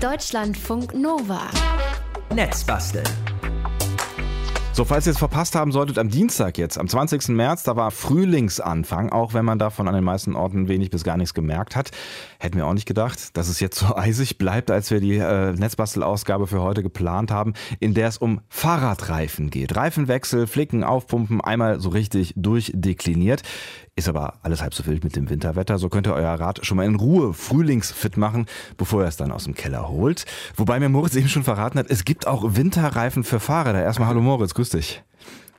Deutschlandfunk Nova. Netzbasteln. So, falls ihr es verpasst haben solltet, am Dienstag jetzt, am 20. März, da war Frühlingsanfang, auch wenn man davon an den meisten Orten wenig bis gar nichts gemerkt hat. Hätten wir auch nicht gedacht, dass es jetzt so eisig bleibt, als wir die äh, Netzbastelausgabe für heute geplant haben, in der es um Fahrradreifen geht. Reifenwechsel, Flicken, Aufpumpen, einmal so richtig durchdekliniert. Ist aber alles halb so wild mit dem Winterwetter. So könnt ihr euer Rad schon mal in Ruhe frühlingsfit machen, bevor ihr es dann aus dem Keller holt. Wobei mir Moritz eben schon verraten hat, es gibt auch Winterreifen für Fahrräder. Erstmal hallo Moritz, grüß dich.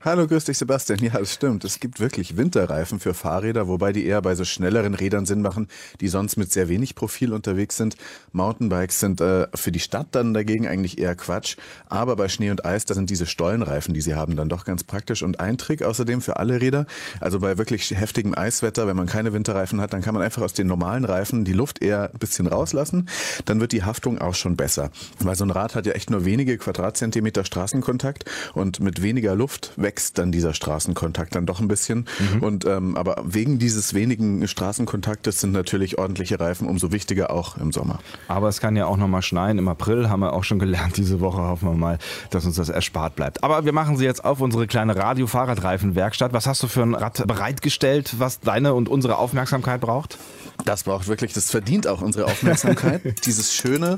Hallo, grüß dich Sebastian. Ja, das stimmt. Es gibt wirklich Winterreifen für Fahrräder, wobei die eher bei so schnelleren Rädern Sinn machen, die sonst mit sehr wenig Profil unterwegs sind. Mountainbikes sind äh, für die Stadt dann dagegen eigentlich eher Quatsch. Aber bei Schnee und Eis, da sind diese Stollenreifen, die sie haben, dann doch ganz praktisch. Und ein Trick außerdem für alle Räder, also bei wirklich heftigem Eiswetter, wenn man keine Winterreifen hat, dann kann man einfach aus den normalen Reifen die Luft eher ein bisschen rauslassen. Dann wird die Haftung auch schon besser. Weil so ein Rad hat ja echt nur wenige Quadratzentimeter Straßenkontakt und mit weniger Luft wächst dann dieser Straßenkontakt dann doch ein bisschen. Mhm. Und ähm, aber wegen dieses wenigen Straßenkontaktes sind natürlich ordentliche Reifen umso wichtiger auch im Sommer. Aber es kann ja auch noch mal schneien. Im April haben wir auch schon gelernt diese Woche. Hoffen wir mal, dass uns das erspart bleibt. Aber wir machen sie jetzt auf unsere kleine Radio-Fahrradreifenwerkstatt. Was hast du für ein Rad bereitgestellt, was deine und unsere Aufmerksamkeit braucht? Das braucht wirklich, das verdient auch unsere Aufmerksamkeit. Dieses schöne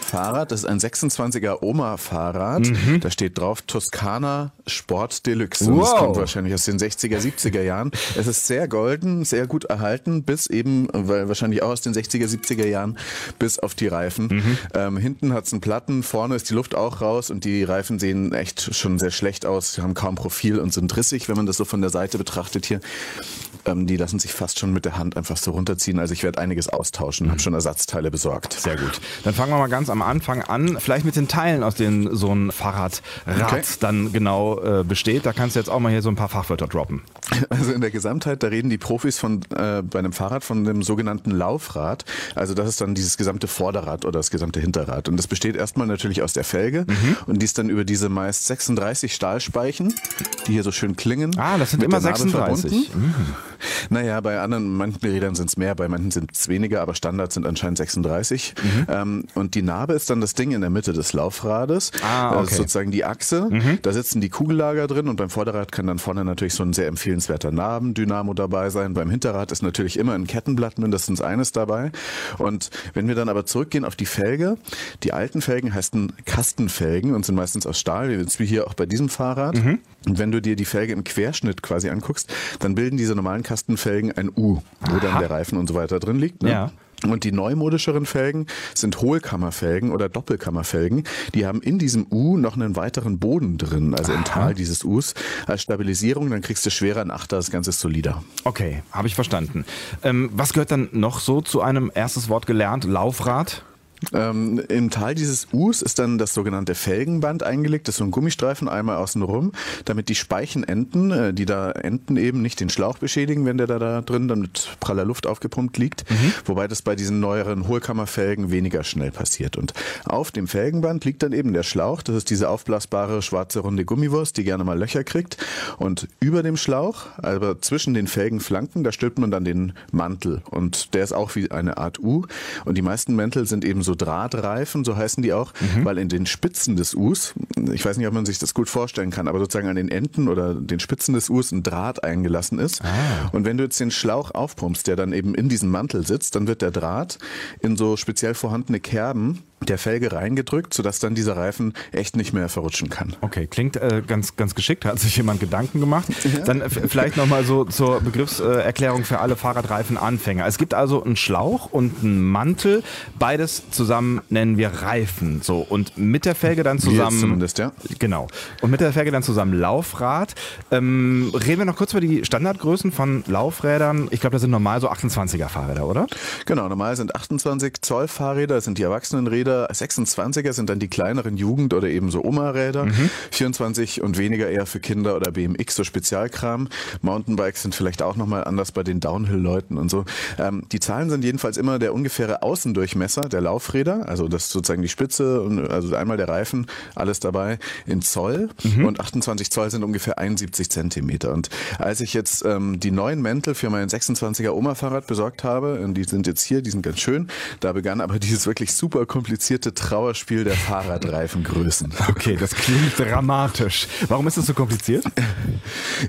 Fahrrad, das ist ein 26er Oma-Fahrrad. Mhm. Da steht drauf Toskana Sport Deluxe. Wow. Das kommt wahrscheinlich aus den 60er, 70er Jahren. Es ist sehr golden, sehr gut erhalten, bis eben, weil wahrscheinlich auch aus den 60er, 70er Jahren, bis auf die Reifen. Mhm. Ähm, hinten hat's einen Platten, vorne ist die Luft auch raus und die Reifen sehen echt schon sehr schlecht aus, haben kaum Profil und sind rissig, wenn man das so von der Seite betrachtet hier. Ähm, die lassen sich fast schon mit der Hand einfach so runterziehen. Also ich werde einiges austauschen, mhm. habe schon Ersatzteile besorgt. Sehr gut. Dann fangen wir mal ganz am Anfang an. Vielleicht mit den Teilen, aus denen so ein Fahrradrad okay. dann genau äh, besteht. Da kannst du jetzt auch mal hier so ein paar Fachwörter droppen. Also in der Gesamtheit, da reden die Profis von äh, bei einem Fahrrad von dem sogenannten Laufrad. Also das ist dann dieses gesamte Vorderrad oder das gesamte Hinterrad. Und das besteht erstmal natürlich aus der Felge mhm. und die ist dann über diese meist 36 Stahlspeichen, die hier so schön klingen. Ah, das sind immer 36. Mhm. Naja, bei anderen, manchen Rädern sind es mehr, bei manchen sind es weniger, aber Standard sind anscheinend 36. Mhm. Ähm, und die Narbe ist dann das Ding in der Mitte des Laufrades. Ah, okay. Das ist sozusagen die Achse. Mhm. Da sitzen die Kugellager drin und beim Vorderrad kann dann vorne natürlich so ein sehr empfehlenswerter Narbendynamo dabei sein. Beim Hinterrad ist natürlich immer ein Kettenblatt mindestens eines dabei. Und wenn wir dann aber zurückgehen auf die Felge, die alten Felgen heißen Kastenfelgen und sind meistens aus Stahl, wie hier auch bei diesem Fahrrad. Mhm. Und wenn du dir die Felge im Querschnitt quasi anguckst, dann bilden diese normalen Kastenfelgen ein U, wo Aha. dann der Reifen und so weiter drin liegt. Ne? Ja. Und die neumodischeren Felgen sind Hohlkammerfelgen oder Doppelkammerfelgen. Die haben in diesem U noch einen weiteren Boden drin, also Aha. im Tal dieses Us, als Stabilisierung. Dann kriegst du schwerer ein Achter, das Ganze ist solider. Okay, habe ich verstanden. Ähm, was gehört dann noch so zu einem erstes Wort gelernt? Laufrad? Ähm, Im Tal dieses Us ist dann das sogenannte Felgenband eingelegt. Das ist so ein Gummistreifen einmal außen rum, damit die Speichenenden, äh, die da enden eben, nicht den Schlauch beschädigen, wenn der da, da drin dann mit praller Luft aufgepumpt liegt. Mhm. Wobei das bei diesen neueren Hohlkammerfelgen weniger schnell passiert. Und auf dem Felgenband liegt dann eben der Schlauch. Das ist diese aufblasbare schwarze runde Gummiwurst, die gerne mal Löcher kriegt. Und über dem Schlauch, also zwischen den Felgenflanken, da stülpt man dann den Mantel. Und der ist auch wie eine Art U. Und die meisten Mäntel sind eben so Drahtreifen, so heißen die auch, mhm. weil in den Spitzen des Us, ich weiß nicht, ob man sich das gut vorstellen kann, aber sozusagen an den Enden oder den Spitzen des Us ein Draht eingelassen ist. Ah. Und wenn du jetzt den Schlauch aufpumpst, der dann eben in diesem Mantel sitzt, dann wird der Draht in so speziell vorhandene Kerben der Felge reingedrückt, sodass dann dieser Reifen echt nicht mehr verrutschen kann. Okay, klingt äh, ganz, ganz geschickt. Hat sich jemand Gedanken gemacht. Ja. Dann äh, vielleicht nochmal so zur Begriffserklärung für alle Fahrradreifen-Anfänger. Es gibt also einen Schlauch und einen Mantel. Beides zusammen nennen wir Reifen. So und mit der Felge dann zusammen. Jetzt zumindest, ja. Genau. Und mit der Felge dann zusammen Laufrad. Ähm, reden wir noch kurz über die Standardgrößen von Laufrädern. Ich glaube, das sind normal so 28er Fahrräder, oder? Genau, normal sind 28 Zoll Fahrräder, das sind die Erwachsenenräder. 26er sind dann die kleineren Jugend- oder eben so Oma-Räder. Mhm. 24 und weniger eher für Kinder oder BMX, so Spezialkram. Mountainbikes sind vielleicht auch nochmal anders bei den Downhill-Leuten und so. Ähm, die Zahlen sind jedenfalls immer der ungefähre Außendurchmesser der Laufräder, also das ist sozusagen die Spitze und also einmal der Reifen, alles dabei in Zoll mhm. und 28 Zoll sind ungefähr 71 Zentimeter. Und als ich jetzt ähm, die neuen Mäntel für mein 26er Oma-Fahrrad besorgt habe, die sind jetzt hier, die sind ganz schön, da begann aber dieses wirklich super komplizierte komplizierte Trauerspiel der Fahrradreifengrößen. Okay, das klingt dramatisch. Warum ist das so kompliziert?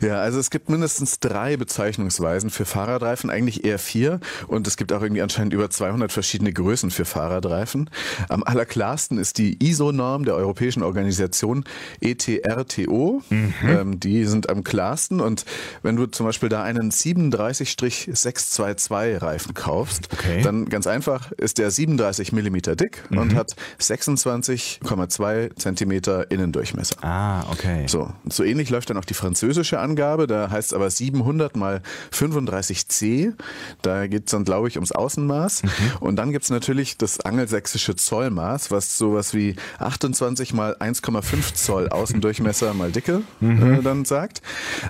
Ja, also es gibt mindestens drei Bezeichnungsweisen für Fahrradreifen, eigentlich eher vier. Und es gibt auch irgendwie anscheinend über 200 verschiedene Größen für Fahrradreifen. Am allerklarsten ist die ISO-Norm der Europäischen Organisation ETRTO. Mhm. Ähm, die sind am klarsten. Und wenn du zum Beispiel da einen 37-622 Reifen kaufst, okay. dann ganz einfach ist der 37 Millimeter dick mhm. Und hat 26,2 Zentimeter Innendurchmesser. Ah, okay. So, so ähnlich läuft dann auch die französische Angabe. Da heißt es aber 700 mal 35C. Da geht es dann, glaube ich, ums Außenmaß. Mhm. Und dann gibt es natürlich das angelsächsische Zollmaß, was sowas wie 28 mal 1,5 Zoll Außendurchmesser mal Dicke mhm. äh, dann sagt.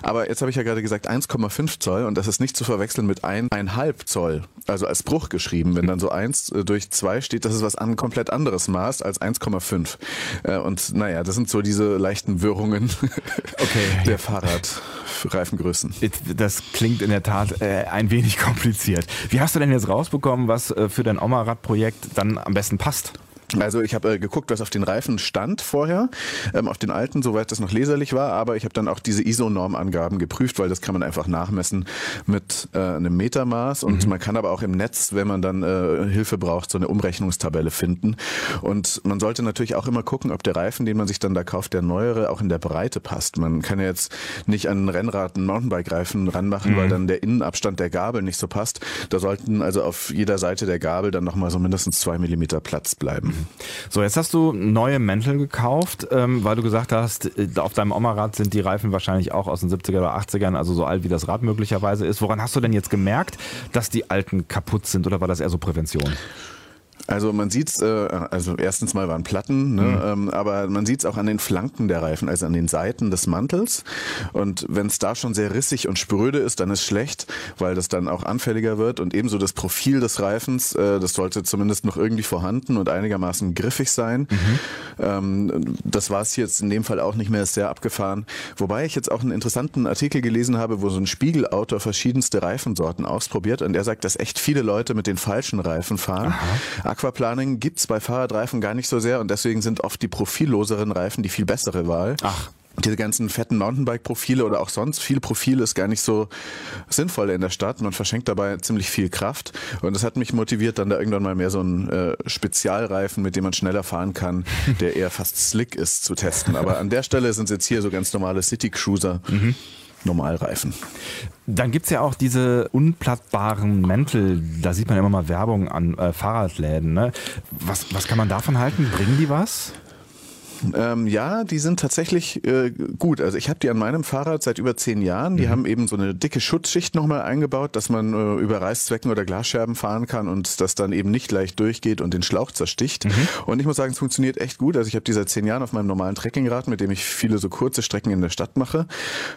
Aber jetzt habe ich ja gerade gesagt 1,5 Zoll und das ist nicht zu verwechseln mit 1,5 Zoll, also als Bruch geschrieben. Wenn dann so 1 äh, durch 2 steht, das ist was an komplett anderes Maß als 1,5. Äh, und naja, das sind so diese leichten Wirrungen okay. der Fahrradreifengrößen. Das klingt in der Tat äh, ein wenig kompliziert. Wie hast du denn jetzt rausbekommen, was äh, für dein Oma-Rad-Projekt dann am besten passt? Also ich habe äh, geguckt, was auf den Reifen stand vorher, ähm, auf den alten, soweit das noch leserlich war, aber ich habe dann auch diese ISO-Normangaben geprüft, weil das kann man einfach nachmessen mit äh, einem Metermaß und mhm. man kann aber auch im Netz, wenn man dann äh, Hilfe braucht, so eine Umrechnungstabelle finden. Und man sollte natürlich auch immer gucken, ob der Reifen, den man sich dann da kauft, der neuere, auch in der Breite passt. Man kann ja jetzt nicht an ein Rennrad einen Mountainbike-Reifen ranmachen, mhm. weil dann der Innenabstand der Gabel nicht so passt. Da sollten also auf jeder Seite der Gabel dann nochmal so mindestens zwei Millimeter Platz bleiben. So, jetzt hast du neue Mäntel gekauft, ähm, weil du gesagt hast, äh, auf deinem Oma-Rad sind die Reifen wahrscheinlich auch aus den 70er oder 80ern, also so alt wie das Rad möglicherweise ist. Woran hast du denn jetzt gemerkt, dass die alten kaputt sind oder war das eher so Prävention? Also man sieht's, äh, also erstens mal waren Platten, ne, mhm. ähm, aber man sieht's auch an den Flanken der Reifen, also an den Seiten des Mantels. Und wenn es da schon sehr rissig und spröde ist, dann ist schlecht, weil das dann auch anfälliger wird. Und ebenso das Profil des Reifens, äh, das sollte zumindest noch irgendwie vorhanden und einigermaßen griffig sein. Mhm. Ähm, das war es jetzt in dem Fall auch nicht mehr, ist sehr abgefahren. Wobei ich jetzt auch einen interessanten Artikel gelesen habe, wo so ein Spiegelautor verschiedenste Reifensorten ausprobiert und der sagt, dass echt viele Leute mit den falschen Reifen fahren. Aha Aquaplaning gibt's bei Fahrradreifen gar nicht so sehr und deswegen sind oft die profilloseren Reifen die viel bessere Wahl. Ach diese ganzen fetten Mountainbike-Profile oder auch sonst viel Profil ist gar nicht so sinnvoll in der Stadt. Man verschenkt dabei ziemlich viel Kraft. Und das hat mich motiviert, dann da irgendwann mal mehr so einen äh, Spezialreifen, mit dem man schneller fahren kann, der eher fast slick ist, zu testen. Aber an der Stelle sind es jetzt hier so ganz normale City Cruiser. Mhm. Normalreifen. Dann gibt es ja auch diese unplattbaren Mäntel, da sieht man immer mal Werbung an äh, Fahrradläden. Ne? Was, was kann man davon halten? Bringen die was? Ähm, ja, die sind tatsächlich äh, gut. Also ich habe die an meinem Fahrrad seit über zehn Jahren. Die mhm. haben eben so eine dicke Schutzschicht nochmal eingebaut, dass man äh, über Reißzwecken oder Glasscherben fahren kann und das dann eben nicht leicht durchgeht und den Schlauch zersticht. Mhm. Und ich muss sagen, es funktioniert echt gut. Also ich habe die seit zehn Jahren auf meinem normalen Trekkingrad, mit dem ich viele so kurze Strecken in der Stadt mache.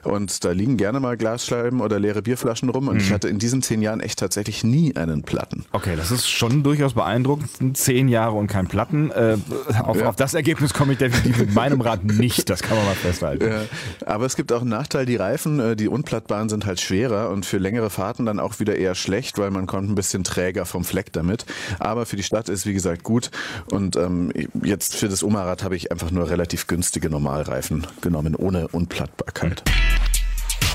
Und da liegen gerne mal Glasscheiben oder leere Bierflaschen rum. Und mhm. ich hatte in diesen zehn Jahren echt tatsächlich nie einen Platten. Okay, das ist schon durchaus beeindruckend. Zehn Jahre und kein Platten. Äh, auf, ja. auf das Ergebnis komme ich definitiv definitiv mit meinem Rad nicht, das kann man mal festhalten. Ja, aber es gibt auch einen Nachteil, die Reifen, äh, die unplattbaren sind halt schwerer und für längere Fahrten dann auch wieder eher schlecht, weil man kommt ein bisschen träger vom Fleck damit. Aber für die Stadt ist wie gesagt gut und ähm, jetzt für das Oma-Rad habe ich einfach nur relativ günstige Normalreifen genommen, ohne Unplattbarkeit. Mhm.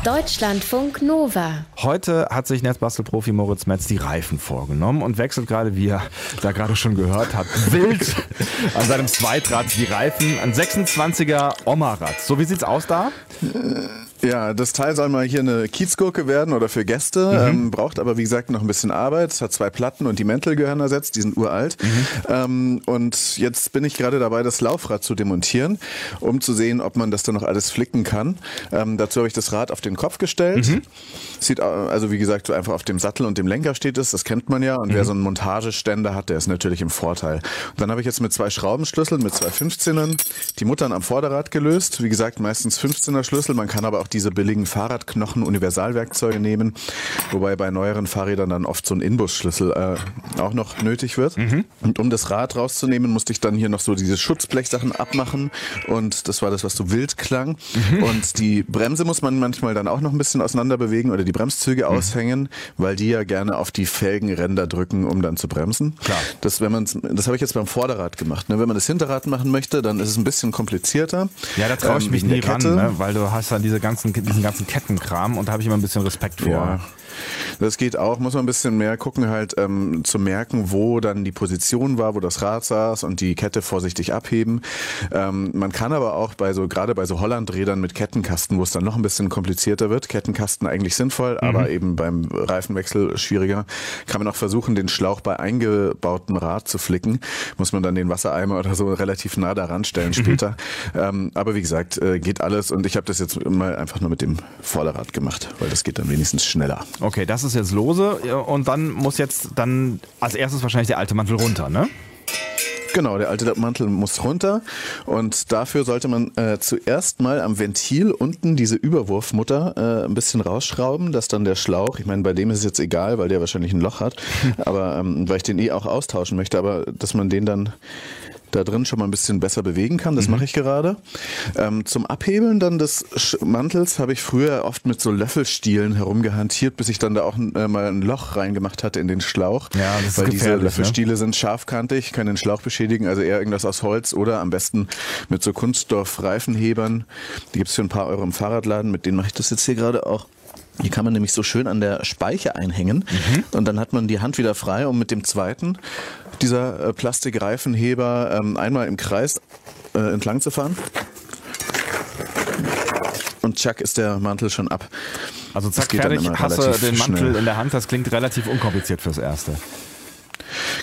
Deutschlandfunk Nova. Heute hat sich Netzbastelprofi Moritz Metz die Reifen vorgenommen und wechselt gerade, wie er da gerade schon gehört hat, wild an seinem Zweitrad die Reifen. Ein 26er Oma-Rad. So, wie sieht's aus da? Ja, das Teil soll mal hier eine Kiezgurke werden oder für Gäste, mhm. ähm, braucht aber wie gesagt noch ein bisschen Arbeit. Es hat zwei Platten und die Mäntel gehören ersetzt, die sind uralt. Mhm. Ähm, und jetzt bin ich gerade dabei, das Laufrad zu demontieren, um zu sehen, ob man das dann noch alles flicken kann. Ähm, dazu habe ich das Rad auf den Kopf gestellt. Mhm. Sieht also wie gesagt so einfach auf dem Sattel und dem Lenker steht es, das kennt man ja. Und wer mhm. so einen Montageständer hat, der ist natürlich im Vorteil. Und dann habe ich jetzt mit zwei Schraubenschlüsseln, mit zwei 15ern die Muttern am Vorderrad gelöst. Wie gesagt, meistens 15er Schlüssel. Man kann aber auch auch diese billigen Fahrradknochen Universalwerkzeuge nehmen, wobei bei neueren Fahrrädern dann oft so ein Inbusschlüssel äh, auch noch nötig wird. Mhm. Und um das Rad rauszunehmen, musste ich dann hier noch so diese Schutzblechsachen abmachen und das war das, was so wild klang. Mhm. Und die Bremse muss man manchmal dann auch noch ein bisschen auseinander bewegen oder die Bremszüge mhm. aushängen, weil die ja gerne auf die Felgenränder drücken, um dann zu bremsen. Klar. Das, wenn man, das habe ich jetzt beim Vorderrad gemacht. Ne? Wenn man das Hinterrad machen möchte, dann ist es ein bisschen komplizierter. Ja, da traue ich ähm, mich nie ran, ne? weil du hast dann diese ganzen, diesen ganzen Kettenkram und da habe ich immer ein bisschen Respekt vor. Ja. Das geht auch, muss man ein bisschen mehr gucken, halt ähm, zu merken, wo dann die Position war, wo das Rad saß und die Kette vorsichtig abheben. Ähm, man kann aber auch bei so, gerade bei so Hollandrädern mit Kettenkasten, wo es dann noch ein bisschen komplizierter wird, Kettenkasten eigentlich sinnvoll, mhm. aber eben beim Reifenwechsel schwieriger, kann man auch versuchen, den Schlauch bei eingebautem Rad zu flicken. Muss man dann den Wassereimer oder so relativ nah daran stellen mhm. später. Mhm. Ähm, aber wie gesagt, äh, geht alles und ich habe das jetzt mal einfach nur mit dem Vorderrad gemacht, weil das geht dann wenigstens schneller. Okay, das ist jetzt lose und dann muss jetzt dann als erstes wahrscheinlich der alte Mantel runter, ne? Genau, der alte Mantel muss runter und dafür sollte man äh, zuerst mal am Ventil unten diese Überwurfmutter äh, ein bisschen rausschrauben, dass dann der Schlauch, ich meine, bei dem ist es jetzt egal, weil der wahrscheinlich ein Loch hat, aber ähm, weil ich den eh auch austauschen möchte, aber dass man den dann da drin schon mal ein bisschen besser bewegen kann. Das mhm. mache ich gerade. Ähm, zum Abhebeln dann des Mantels habe ich früher oft mit so Löffelstielen herumgehantiert, bis ich dann da auch äh, mal ein Loch reingemacht hatte in den Schlauch. Ja, das ist Weil diese ne? Löffelstiele ne? sind scharfkantig, können den Schlauch beschädigen, also eher irgendwas aus Holz oder am besten mit so Kunststoff-Reifenhebern. Die gibt es für ein paar Euro im Fahrradladen, mit denen mache ich das jetzt hier gerade auch. Die kann man nämlich so schön an der Speiche einhängen mhm. und dann hat man die Hand wieder frei, um mit dem zweiten dieser äh, Plastikreifenheber ähm, einmal im Kreis äh, entlang zu fahren. Und tschack ist der Mantel schon ab. Also zack, fertig, hast du den Mantel schnell. in der Hand. Das klingt relativ unkompliziert fürs Erste.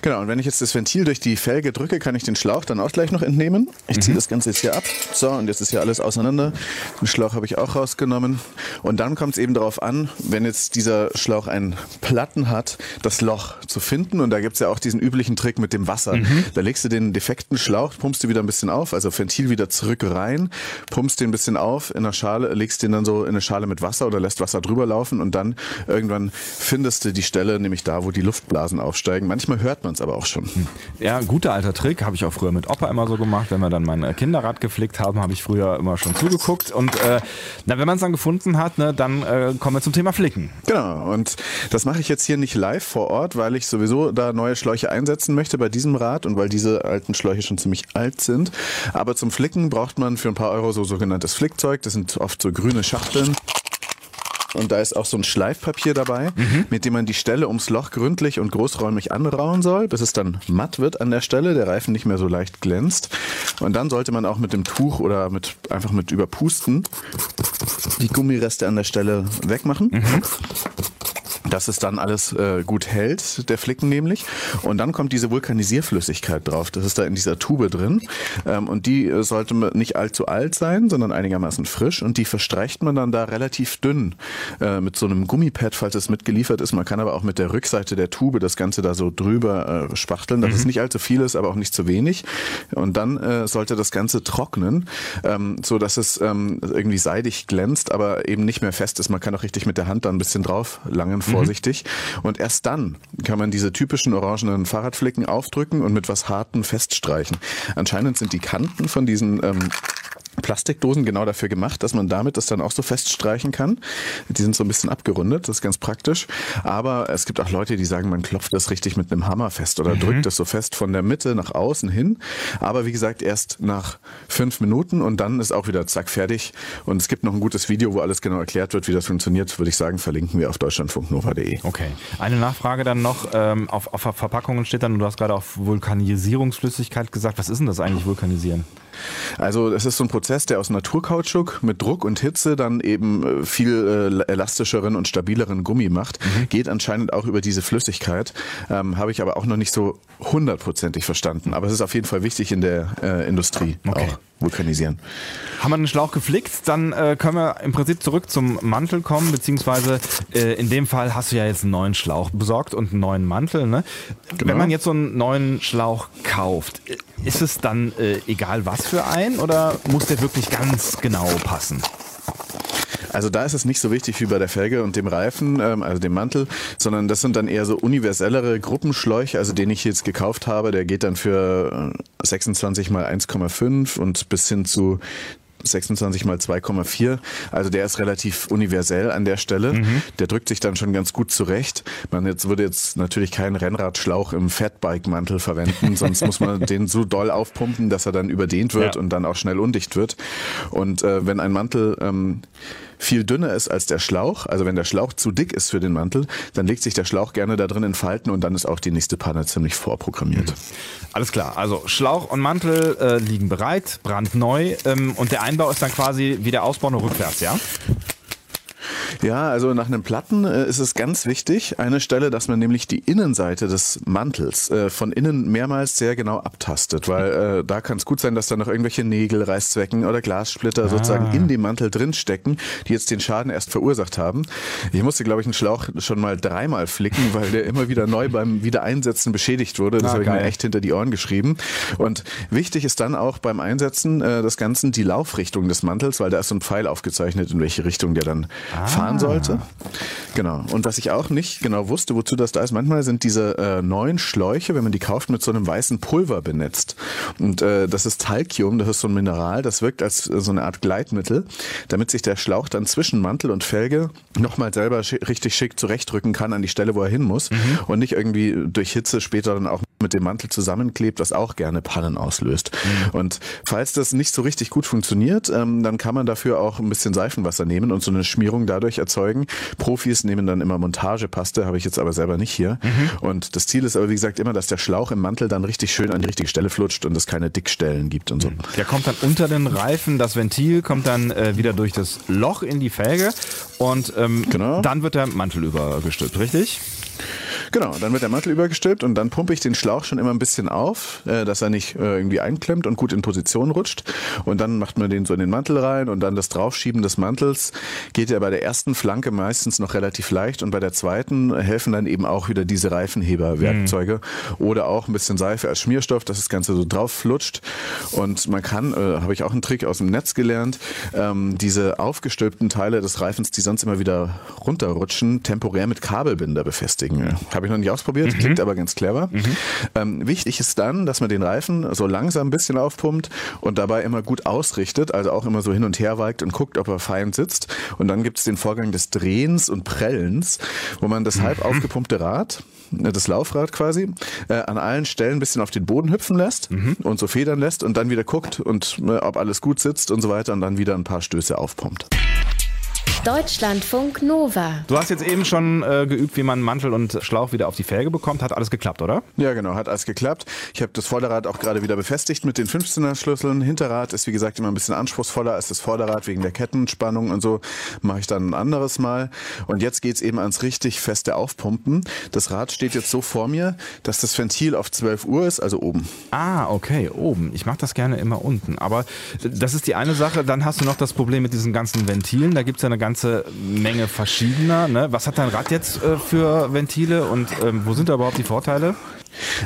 Genau, und wenn ich jetzt das Ventil durch die Felge drücke, kann ich den Schlauch dann auch gleich noch entnehmen. Ich ziehe mhm. das Ganze jetzt hier ab. So, und jetzt ist hier alles auseinander. Den Schlauch habe ich auch rausgenommen. Und dann kommt es eben darauf an, wenn jetzt dieser Schlauch einen Platten hat, das Loch zu finden. Und da gibt es ja auch diesen üblichen Trick mit dem Wasser. Mhm. Da legst du den defekten Schlauch, pumpst du wieder ein bisschen auf, also Ventil wieder zurück rein, pumpst den ein bisschen auf in der Schale, legst den dann so in eine Schale mit Wasser oder lässt Wasser drüber laufen und dann irgendwann findest du die Stelle, nämlich da, wo die Luftblasen aufsteigen. Manchmal hört man es aber auch schon. Ja, guter alter Trick, habe ich auch früher mit Opa immer so gemacht. Wenn wir dann mein Kinderrad geflickt haben, habe ich früher immer schon zugeguckt. Und äh, na, wenn man es dann gefunden hat, ne, dann äh, kommen wir zum Thema Flicken. Genau, und das mache ich jetzt hier nicht live vor Ort, weil ich sowieso da neue Schläuche einsetzen möchte bei diesem Rad und weil diese alten Schläuche schon ziemlich alt sind. Aber zum Flicken braucht man für ein paar Euro so sogenanntes Flickzeug. Das sind oft so grüne Schachteln. Und da ist auch so ein Schleifpapier dabei, mhm. mit dem man die Stelle ums Loch gründlich und großräumig anrauen soll, bis es dann matt wird an der Stelle, der Reifen nicht mehr so leicht glänzt. Und dann sollte man auch mit dem Tuch oder mit einfach mit überpusten die Gummireste an der Stelle wegmachen. Mhm dass es dann alles äh, gut hält, der Flicken nämlich. Und dann kommt diese Vulkanisierflüssigkeit drauf. Das ist da in dieser Tube drin. Ähm, und die äh, sollte nicht allzu alt sein, sondern einigermaßen frisch. Und die verstreicht man dann da relativ dünn äh, mit so einem Gummipad, falls es mitgeliefert ist. Man kann aber auch mit der Rückseite der Tube das Ganze da so drüber äh, spachteln, dass mhm. es nicht allzu viel ist, aber auch nicht zu wenig. Und dann äh, sollte das Ganze trocknen, ähm, so dass es ähm, irgendwie seidig glänzt, aber eben nicht mehr fest ist. Man kann auch richtig mit der Hand da ein bisschen drauf langen vor vorsichtig. Mhm. Und erst dann kann man diese typischen orangenen Fahrradflicken aufdrücken und mit was Harten feststreichen. Anscheinend sind die Kanten von diesen ähm, Plastikdosen genau dafür gemacht, dass man damit das dann auch so feststreichen kann. Die sind so ein bisschen abgerundet, das ist ganz praktisch. Aber es gibt auch Leute, die sagen, man klopft das richtig mit einem Hammer fest oder mhm. drückt das so fest von der Mitte nach außen hin. Aber wie gesagt, erst nach fünf Minuten und dann ist auch wieder zack fertig. Und es gibt noch ein gutes Video, wo alles genau erklärt wird, wie das funktioniert, würde ich sagen, verlinken wir auf deutschlandfunknova.de. Okay. Eine Nachfrage dann noch. Ähm, auf, auf Verpackungen steht dann, du hast gerade auf Vulkanisierungsflüssigkeit gesagt. Was ist denn das eigentlich, Vulkanisieren? Also es ist so ein Prozess, der aus Naturkautschuk mit Druck und Hitze dann eben äh, viel äh, elastischeren und stabileren Gummi macht. Mhm. Geht anscheinend auch über diese Flüssigkeit. Ähm, Habe ich aber auch noch nicht so hundertprozentig verstanden. Aber es ist auf jeden Fall wichtig in der äh, Industrie okay. auch vulkanisieren. Haben wir den Schlauch geflickt, dann äh, können wir im Prinzip zurück zum Mantel kommen, beziehungsweise äh, in dem Fall hast du ja jetzt einen neuen Schlauch besorgt und einen neuen Mantel. Ne? Genau. Wenn man jetzt so einen neuen Schlauch kauft, ist es dann äh, egal was für ein oder muss der wirklich ganz genau passen? Also da ist es nicht so wichtig wie bei der Felge und dem Reifen, ähm, also dem Mantel, sondern das sind dann eher so universellere Gruppenschläuche, also den ich jetzt gekauft habe, der geht dann für 26 mal 1,5 und bis hin zu 26 mal 2,4. Also der ist relativ universell an der Stelle. Mhm. Der drückt sich dann schon ganz gut zurecht. Man jetzt würde jetzt natürlich keinen Rennradschlauch im Fatbike-Mantel verwenden, sonst muss man den so doll aufpumpen, dass er dann überdehnt wird ja. und dann auch schnell undicht wird. Und äh, wenn ein Mantel ähm, viel dünner ist als der Schlauch, also wenn der Schlauch zu dick ist für den Mantel, dann legt sich der Schlauch gerne da drin in Falten und dann ist auch die nächste Panne ziemlich vorprogrammiert. Alles klar, also Schlauch und Mantel äh, liegen bereit, brandneu ähm, und der Einbau ist dann quasi wie der Ausbau nur rückwärts, ja? Ja, also nach einem Platten äh, ist es ganz wichtig, eine Stelle, dass man nämlich die Innenseite des Mantels äh, von innen mehrmals sehr genau abtastet, weil äh, da kann es gut sein, dass da noch irgendwelche Nägel, Reißzwecken oder Glassplitter ah. sozusagen in dem Mantel drinstecken, die jetzt den Schaden erst verursacht haben. Ich musste, glaube ich, einen Schlauch schon mal dreimal flicken, weil der immer wieder neu beim Wiedereinsetzen beschädigt wurde. Das ah, habe ich mir echt hinter die Ohren geschrieben. Und wichtig ist dann auch beim Einsetzen äh, des Ganzen die Laufrichtung des Mantels, weil da ist so ein Pfeil aufgezeichnet, in welche Richtung der dann ah. fahren sollte. Genau. Und was ich auch nicht genau wusste, wozu das da ist, manchmal sind diese äh, neuen Schläuche, wenn man die kauft, mit so einem weißen Pulver benetzt. Und äh, das ist Talkium, das ist so ein Mineral, das wirkt als äh, so eine Art Gleitmittel, damit sich der Schlauch dann zwischen Mantel und Felge nochmal selber sch richtig schick zurechtrücken kann an die Stelle, wo er hin muss mhm. und nicht irgendwie durch Hitze später dann auch mit dem Mantel zusammenklebt, was auch gerne Pannen auslöst. Mhm. Und falls das nicht so richtig gut funktioniert, ähm, dann kann man dafür auch ein bisschen Seifenwasser nehmen und so eine Schmierung dadurch erzeugen. Profis nehmen dann immer Montagepaste, habe ich jetzt aber selber nicht hier. Mhm. Und das Ziel ist aber, wie gesagt, immer, dass der Schlauch im Mantel dann richtig schön an die richtige Stelle flutscht und es keine Dickstellen gibt und so. Mhm. Der kommt dann unter den Reifen, das Ventil kommt dann äh, wieder durch das Loch in die Felge und ähm, genau. dann wird der Mantel übergestülpt, richtig? Genau, dann wird der Mantel übergestülpt und dann pumpe ich den Schlauch schon immer ein bisschen auf, äh, dass er nicht äh, irgendwie einklemmt und gut in Position rutscht. Und dann macht man den so in den Mantel rein und dann das Draufschieben des Mantels geht ja bei der ersten Flanke meistens noch relativ leicht und bei der zweiten helfen dann eben auch wieder diese Reifenheberwerkzeuge mhm. oder auch ein bisschen Seife als Schmierstoff, dass das Ganze so drauf flutscht. Und man kann, äh, habe ich auch einen Trick aus dem Netz gelernt, ähm, diese aufgestülpten Teile des Reifens, die sonst immer wieder runterrutschen, temporär mit Kabelbinder befestigen. Habe ich noch nicht ausprobiert, mhm. klingt aber ganz clever. Mhm. Ähm, wichtig ist dann, dass man den Reifen so langsam ein bisschen aufpumpt und dabei immer gut ausrichtet, also auch immer so hin und her weigt und guckt, ob er fein sitzt. Und dann gibt es den Vorgang des Drehens und Prellens, wo man das halb mhm. aufgepumpte Rad, äh, das Laufrad quasi, äh, an allen Stellen ein bisschen auf den Boden hüpfen lässt mhm. und so federn lässt und dann wieder guckt und äh, ob alles gut sitzt und so weiter und dann wieder ein paar Stöße aufpumpt. Deutschlandfunk Nova. Du hast jetzt eben schon äh, geübt, wie man Mantel und Schlauch wieder auf die Felge bekommt. Hat alles geklappt, oder? Ja, genau, hat alles geklappt. Ich habe das Vorderrad auch gerade wieder befestigt mit den 15er Schlüsseln. Hinterrad ist wie gesagt immer ein bisschen anspruchsvoller als das Vorderrad wegen der Kettenspannung und so. Mache ich dann ein anderes Mal. Und jetzt geht's eben ans richtig feste Aufpumpen. Das Rad steht jetzt so vor mir, dass das Ventil auf 12 Uhr ist, also oben. Ah, okay, oben. Ich mache das gerne immer unten. Aber das ist die eine Sache. Dann hast du noch das Problem mit diesen ganzen Ventilen. Da gibt's ja eine ganze Menge verschiedener. Ne? Was hat dein Rad jetzt äh, für Ventile und ähm, wo sind da überhaupt die Vorteile?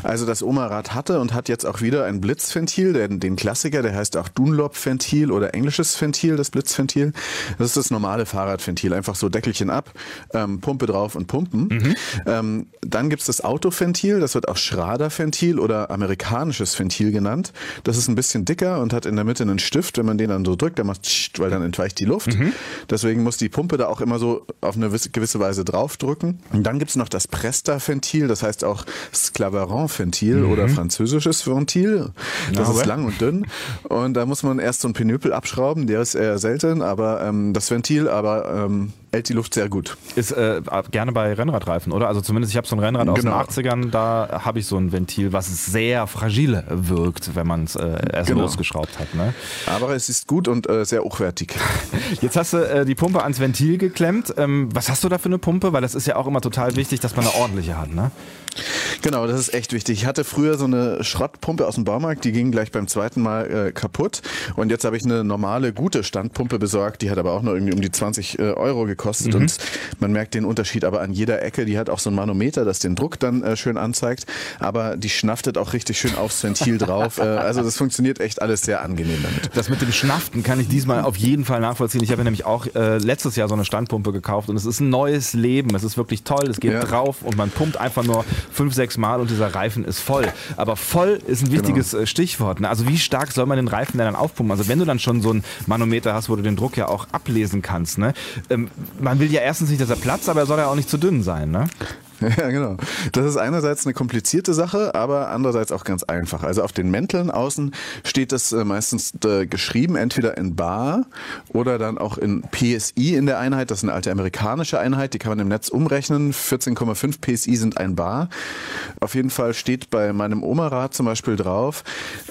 Also das Oma-Rad hatte und hat jetzt auch wieder ein Blitzventil, den, den Klassiker, der heißt auch Dunlop-Ventil oder englisches Ventil, das Blitzventil. Das ist das normale Fahrradventil, einfach so Deckelchen ab, ähm, Pumpe drauf und pumpen. Mhm. Ähm, dann gibt's das Autoventil, das wird auch Schrader-Ventil oder amerikanisches Ventil genannt. Das ist ein bisschen dicker und hat in der Mitte einen Stift, wenn man den dann so drückt, dann macht weil dann entweicht die Luft. Mhm. Deswegen muss die Pumpe da auch immer so auf eine gewisse Weise draufdrücken. Und dann gibt's noch das Presta-Ventil, das heißt auch Sklaver Claverin-Ventil mhm. oder französisches Ventil. Das ja, ist lang und dünn. Und da muss man erst so einen Pinöpel abschrauben, der ist eher selten, aber ähm, das Ventil aber ähm, hält die Luft sehr gut. Ist äh, gerne bei Rennradreifen, oder? Also zumindest ich habe so ein Rennrad aus genau. den 80ern, da habe ich so ein Ventil, was sehr fragil wirkt, wenn man es äh, erst genau. losgeschraubt hat. Ne? Aber es ist gut und äh, sehr hochwertig. Jetzt hast du äh, die Pumpe ans Ventil geklemmt. Ähm, was hast du da für eine Pumpe? Weil das ist ja auch immer total wichtig, dass man eine ordentliche hat, ne? Genau, das ist echt wichtig. Ich hatte früher so eine Schrottpumpe aus dem Baumarkt, die ging gleich beim zweiten Mal äh, kaputt. Und jetzt habe ich eine normale, gute Standpumpe besorgt, die hat aber auch nur irgendwie um die 20 äh, Euro gekostet. Mhm. Und man merkt den Unterschied aber an jeder Ecke. Die hat auch so ein Manometer, das den Druck dann äh, schön anzeigt. Aber die schnaftet auch richtig schön aufs Ventil drauf. Äh, also das funktioniert echt alles sehr angenehm damit. Das mit dem Schnaften kann ich diesmal auf jeden Fall nachvollziehen. Ich habe nämlich auch äh, letztes Jahr so eine Standpumpe gekauft und es ist ein neues Leben. Es ist wirklich toll. Es geht ja. drauf und man pumpt einfach nur fünf, sechs Mal und dieser Reifen ist voll. Aber voll ist ein wichtiges genau. Stichwort. Ne? Also wie stark soll man den Reifen denn dann aufpumpen? Also wenn du dann schon so ein Manometer hast, wo du den Druck ja auch ablesen kannst. Ne? Ähm, man will ja erstens nicht, dass er platzt, aber er soll ja auch nicht zu dünn sein. Ne? Ja, genau. Das ist einerseits eine komplizierte Sache, aber andererseits auch ganz einfach. Also auf den Mänteln außen steht das äh, meistens äh, geschrieben, entweder in Bar oder dann auch in PSI in der Einheit. Das ist eine alte amerikanische Einheit, die kann man im Netz umrechnen. 14,5 PSI sind ein Bar. Auf jeden Fall steht bei meinem Oma-Rad zum Beispiel drauf,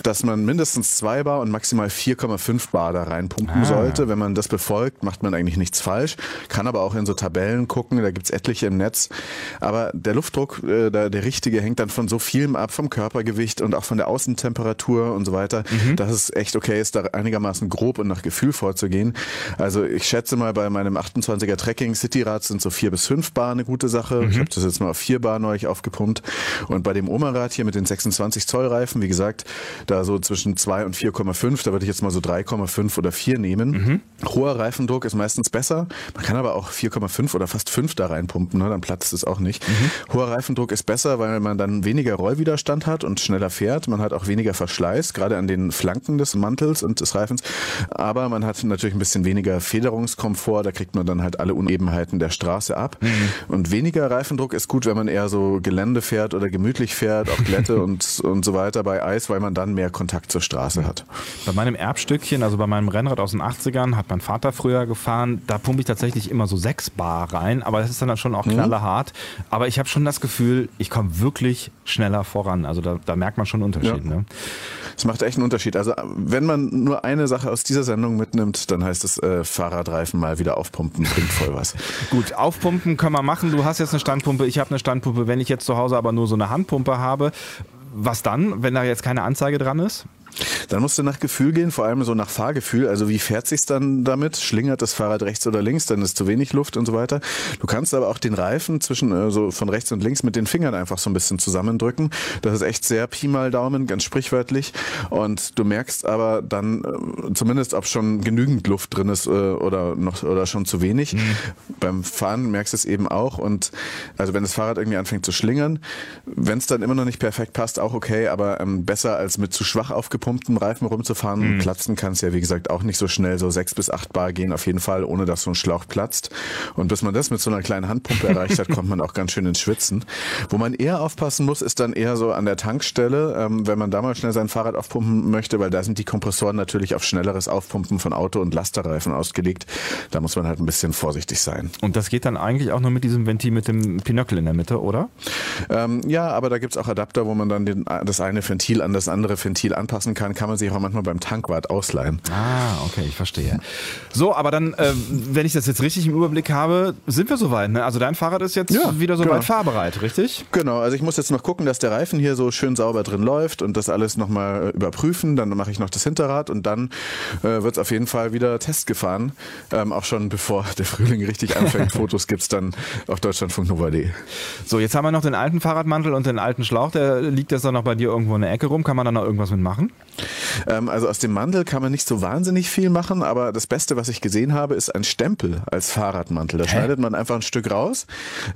dass man mindestens zwei Bar und maximal 4,5 Bar da reinpumpen ah. sollte. Wenn man das befolgt, macht man eigentlich nichts falsch. Kann aber auch in so Tabellen gucken, da gibt's etliche im Netz. Aber aber der Luftdruck, äh, der, der richtige, hängt dann von so vielem ab, vom Körpergewicht und auch von der Außentemperatur und so weiter, mhm. dass es echt okay ist, da einigermaßen grob und nach Gefühl vorzugehen. Also ich schätze mal, bei meinem 28er Trekking Cityrad sind so vier bis fünf Bar eine gute Sache. Mhm. Ich habe das jetzt mal auf vier Bar neu aufgepumpt. Und bei dem Oma-Rad hier mit den 26 Zoll Reifen, wie gesagt, da so zwischen 2 und 4,5, da würde ich jetzt mal so 3,5 oder 4 nehmen. Mhm. Hoher Reifendruck ist meistens besser. Man kann aber auch 4,5 oder fast 5 da reinpumpen, ne? dann platzt es auch nicht. Mhm. Hoher Reifendruck ist besser, weil man dann weniger Rollwiderstand hat und schneller fährt. Man hat auch weniger Verschleiß, gerade an den Flanken des Mantels und des Reifens. Aber man hat natürlich ein bisschen weniger Federungskomfort. Da kriegt man dann halt alle Unebenheiten der Straße ab. Mhm. Und weniger Reifendruck ist gut, wenn man eher so Gelände fährt oder gemütlich fährt, auch Glätte und, und so weiter bei Eis, weil man dann mehr Kontakt zur Straße hat. Bei meinem Erbstückchen, also bei meinem Rennrad aus den 80ern, hat mein Vater früher gefahren. Da pumpe ich tatsächlich immer so 6 Bar rein, aber das ist dann schon auch mhm. knallerhart. Mhm. Aber ich habe schon das Gefühl, ich komme wirklich schneller voran. Also da, da merkt man schon einen Unterschied. Ja. Ne? Es macht echt einen Unterschied. Also wenn man nur eine Sache aus dieser Sendung mitnimmt, dann heißt es äh, Fahrradreifen mal wieder aufpumpen, bringt voll was. Gut, aufpumpen können wir machen. Du hast jetzt eine Standpumpe, ich habe eine Standpumpe. Wenn ich jetzt zu Hause aber nur so eine Handpumpe habe, was dann, wenn da jetzt keine Anzeige dran ist? Dann musst du nach Gefühl gehen, vor allem so nach Fahrgefühl. Also wie fährt sich's dann damit? Schlingert das Fahrrad rechts oder links? Dann ist zu wenig Luft und so weiter. Du kannst aber auch den Reifen zwischen äh, so von rechts und links mit den Fingern einfach so ein bisschen zusammendrücken. Das ist echt sehr Pi mal Daumen, ganz sprichwörtlich. Und du merkst aber dann äh, zumindest, ob schon genügend Luft drin ist äh, oder noch oder schon zu wenig. Mhm. Beim Fahren merkst du es eben auch. Und also wenn das Fahrrad irgendwie anfängt zu schlingern, wenn es dann immer noch nicht perfekt passt, auch okay, aber ähm, besser als mit zu schwach aufgepumpt gepumptem Reifen rumzufahren. Mhm. Platzen kann es ja, wie gesagt, auch nicht so schnell, so sechs bis acht Bar gehen, auf jeden Fall, ohne dass so ein Schlauch platzt. Und bis man das mit so einer kleinen Handpumpe erreicht hat, kommt man auch ganz schön ins Schwitzen. Wo man eher aufpassen muss, ist dann eher so an der Tankstelle, ähm, wenn man da mal schnell sein Fahrrad aufpumpen möchte, weil da sind die Kompressoren natürlich auf schnelleres Aufpumpen von Auto- und Lasterreifen ausgelegt. Da muss man halt ein bisschen vorsichtig sein. Und das geht dann eigentlich auch nur mit diesem Ventil mit dem Pinöckel in der Mitte, oder? Ähm, ja, aber da gibt es auch Adapter, wo man dann den, das eine Ventil an das andere Ventil anpassen kann, kann man sich auch manchmal beim Tankwart ausleihen. Ah, okay, ich verstehe. So, aber dann, äh, wenn ich das jetzt richtig im Überblick habe, sind wir soweit. Ne? Also dein Fahrrad ist jetzt ja, wieder soweit genau. fahrbereit, richtig? Genau, also ich muss jetzt noch gucken, dass der Reifen hier so schön sauber drin läuft und das alles nochmal überprüfen. Dann mache ich noch das Hinterrad und dann äh, wird es auf jeden Fall wieder Test gefahren. Ähm, auch schon bevor der Frühling richtig anfängt. Fotos gibt es dann auf deutschlandfunknova.de. So, jetzt haben wir noch den alten Fahrradmantel und den alten Schlauch. Der liegt jetzt dann noch bei dir irgendwo in der Ecke rum. Kann man da noch irgendwas mitmachen? Ähm, also aus dem Mantel kann man nicht so wahnsinnig viel machen, aber das Beste, was ich gesehen habe, ist ein Stempel als Fahrradmantel. Da Hä? schneidet man einfach ein Stück raus,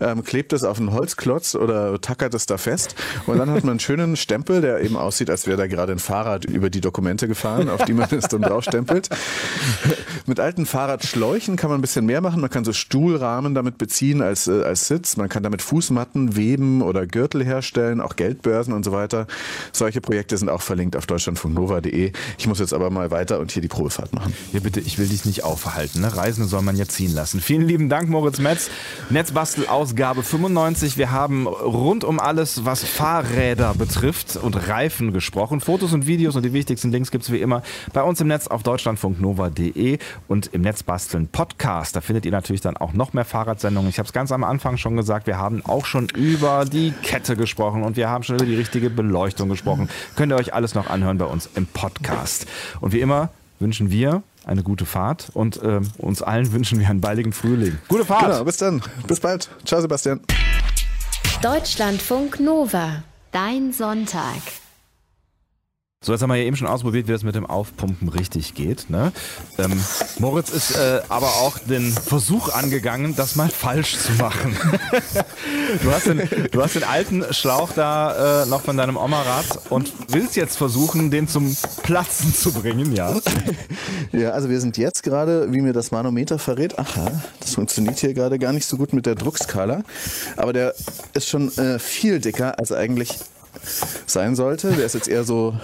ähm, klebt es auf einen Holzklotz oder tackert es da fest und dann hat man einen schönen Stempel, der eben aussieht, als wäre da gerade ein Fahrrad über die Dokumente gefahren, auf die man es dann draufstempelt. Mit alten Fahrradschläuchen kann man ein bisschen mehr machen. Man kann so Stuhlrahmen damit beziehen als, äh, als Sitz. Man kann damit Fußmatten weben oder Gürtel herstellen, auch Geldbörsen und so weiter. Solche Projekte sind auch verlinkt auf Deutschlandfunk Nova deutschlandfunknova.de. Ich muss jetzt aber mal weiter und hier die Probefahrt machen. Ja, bitte, ich will dich nicht aufhalten. Ne? Reisende soll man ja ziehen lassen. Vielen lieben Dank, Moritz Metz. Netzbastel-Ausgabe 95. Wir haben rund um alles, was Fahrräder betrifft und Reifen gesprochen. Fotos und Videos und die wichtigsten Links gibt es wie immer bei uns im Netz auf deutschlandfunknova.de und im Netzbasteln Podcast. Da findet ihr natürlich dann auch noch mehr Fahrradsendungen. Ich habe es ganz am Anfang schon gesagt, wir haben auch schon über die Kette gesprochen und wir haben schon über die richtige Beleuchtung gesprochen. Könnt ihr euch alles noch anhören bei uns im Podcast. Und wie immer wünschen wir eine gute Fahrt und äh, uns allen wünschen wir einen baldigen Frühling. Gute Fahrt! Genau, bis dann. Bis bald. Ciao, Sebastian. Deutschlandfunk Nova. Dein Sonntag. So, jetzt haben wir ja eben schon ausprobiert, wie das mit dem Aufpumpen richtig geht. Ne? Ähm, Moritz ist äh, aber auch den Versuch angegangen, das mal falsch zu machen. du, hast den, du hast den alten Schlauch da äh, noch von deinem Oma-Rad und willst jetzt versuchen, den zum Platzen zu bringen, ja? Ja, also wir sind jetzt gerade, wie mir das Manometer verrät, aha, das funktioniert hier gerade gar nicht so gut mit der Druckskala, aber der ist schon äh, viel dicker, als eigentlich sein sollte. Der ist jetzt eher so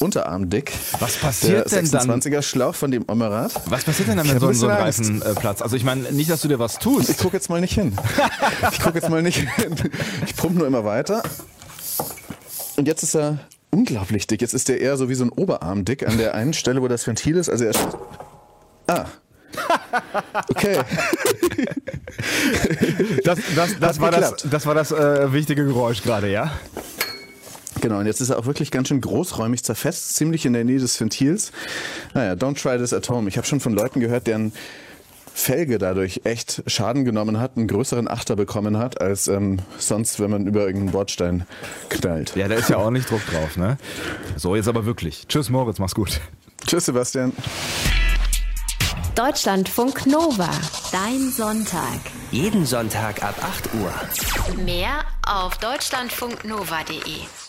unterarmdick. Was passiert der denn dann? 26er Schlauch von dem Omerat. Was passiert denn dann, hab so so ein bisschen Reifen äh? Also ich meine, nicht, dass du dir was tust. Ich gucke jetzt mal nicht hin. Ich gucke jetzt mal nicht hin. Ich pumpe nur immer weiter. Und jetzt ist er unglaublich dick. Jetzt ist der eher so wie so ein Oberarm dick an der einen Stelle, wo das Ventil ist. Also er Ah. Okay. Das, das, das, war das war das äh, wichtige Geräusch gerade, ja? Genau, und jetzt ist er auch wirklich ganz schön großräumig zerfetzt, ziemlich in der Nähe des Ventils. Naja, don't try this at home. Ich habe schon von Leuten gehört, deren Felge dadurch echt Schaden genommen hat, einen größeren Achter bekommen hat, als ähm, sonst, wenn man über irgendeinen Bordstein knallt. Ja, da ist ja ordentlich Druck drauf, ne? So, jetzt aber wirklich. Tschüss, Moritz, mach's gut. Tschüss, Sebastian. Deutschlandfunk Nova. Dein Sonntag. Jeden Sonntag ab 8 Uhr. Mehr auf deutschlandfunknova.de.